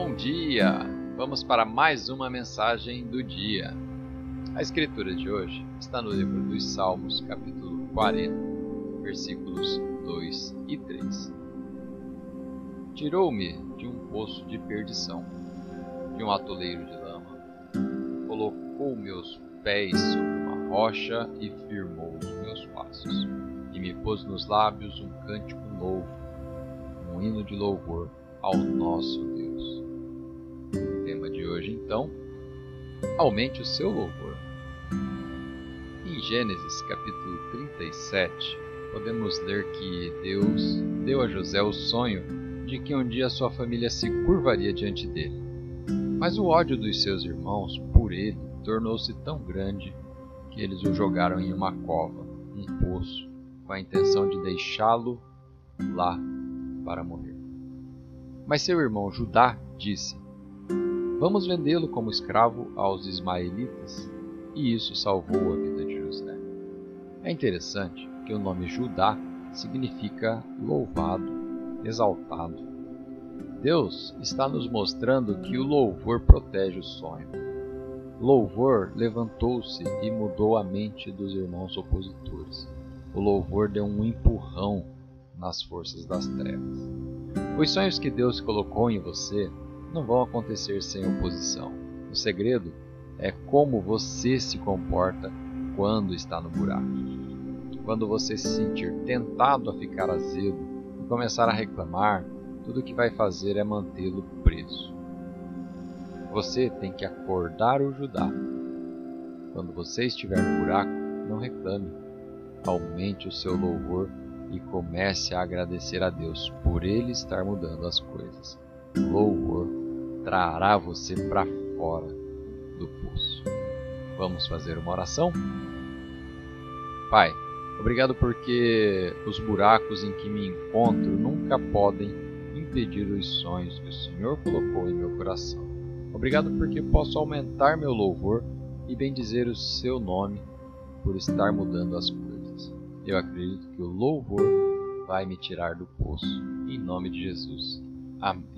Bom dia! Vamos para mais uma mensagem do dia. A escritura de hoje está no livro dos Salmos, capítulo 40, versículos 2 e 3. Tirou-me de um poço de perdição, de um atoleiro de lama, colocou meus pés sobre uma rocha e firmou os meus passos, e me pôs nos lábios um cântico novo, um hino de louvor ao nosso Deus. Aumente o seu louvor. Em Gênesis capítulo 37, podemos ler que Deus deu a José o sonho de que um dia sua família se curvaria diante dele. Mas o ódio dos seus irmãos por ele tornou-se tão grande que eles o jogaram em uma cova, um poço, com a intenção de deixá-lo lá para morrer. Mas seu irmão Judá disse: Vamos vendê-lo como escravo aos ismaelitas. E isso salvou a vida de José. É interessante que o nome Judá significa louvado, exaltado. Deus está nos mostrando que o louvor protege o sonho. Louvor levantou-se e mudou a mente dos irmãos opositores. O louvor deu um empurrão nas forças das trevas. Os sonhos que Deus colocou em você não vão acontecer sem oposição. O segredo é como você se comporta quando está no buraco. Quando você se sentir tentado a ficar azedo e começar a reclamar, tudo o que vai fazer é mantê-lo preso. Você tem que acordar o Judá. Quando você estiver no buraco, não reclame. Aumente o seu louvor e comece a agradecer a Deus por Ele estar mudando as coisas. Louvor trará você para fora do poço. Vamos fazer uma oração? Pai, obrigado porque os buracos em que me encontro nunca podem impedir os sonhos que o Senhor colocou em meu coração. Obrigado porque posso aumentar meu louvor e bendizer o seu nome por estar mudando as coisas. Eu acredito que o louvor vai me tirar do poço. Em nome de Jesus. Amém.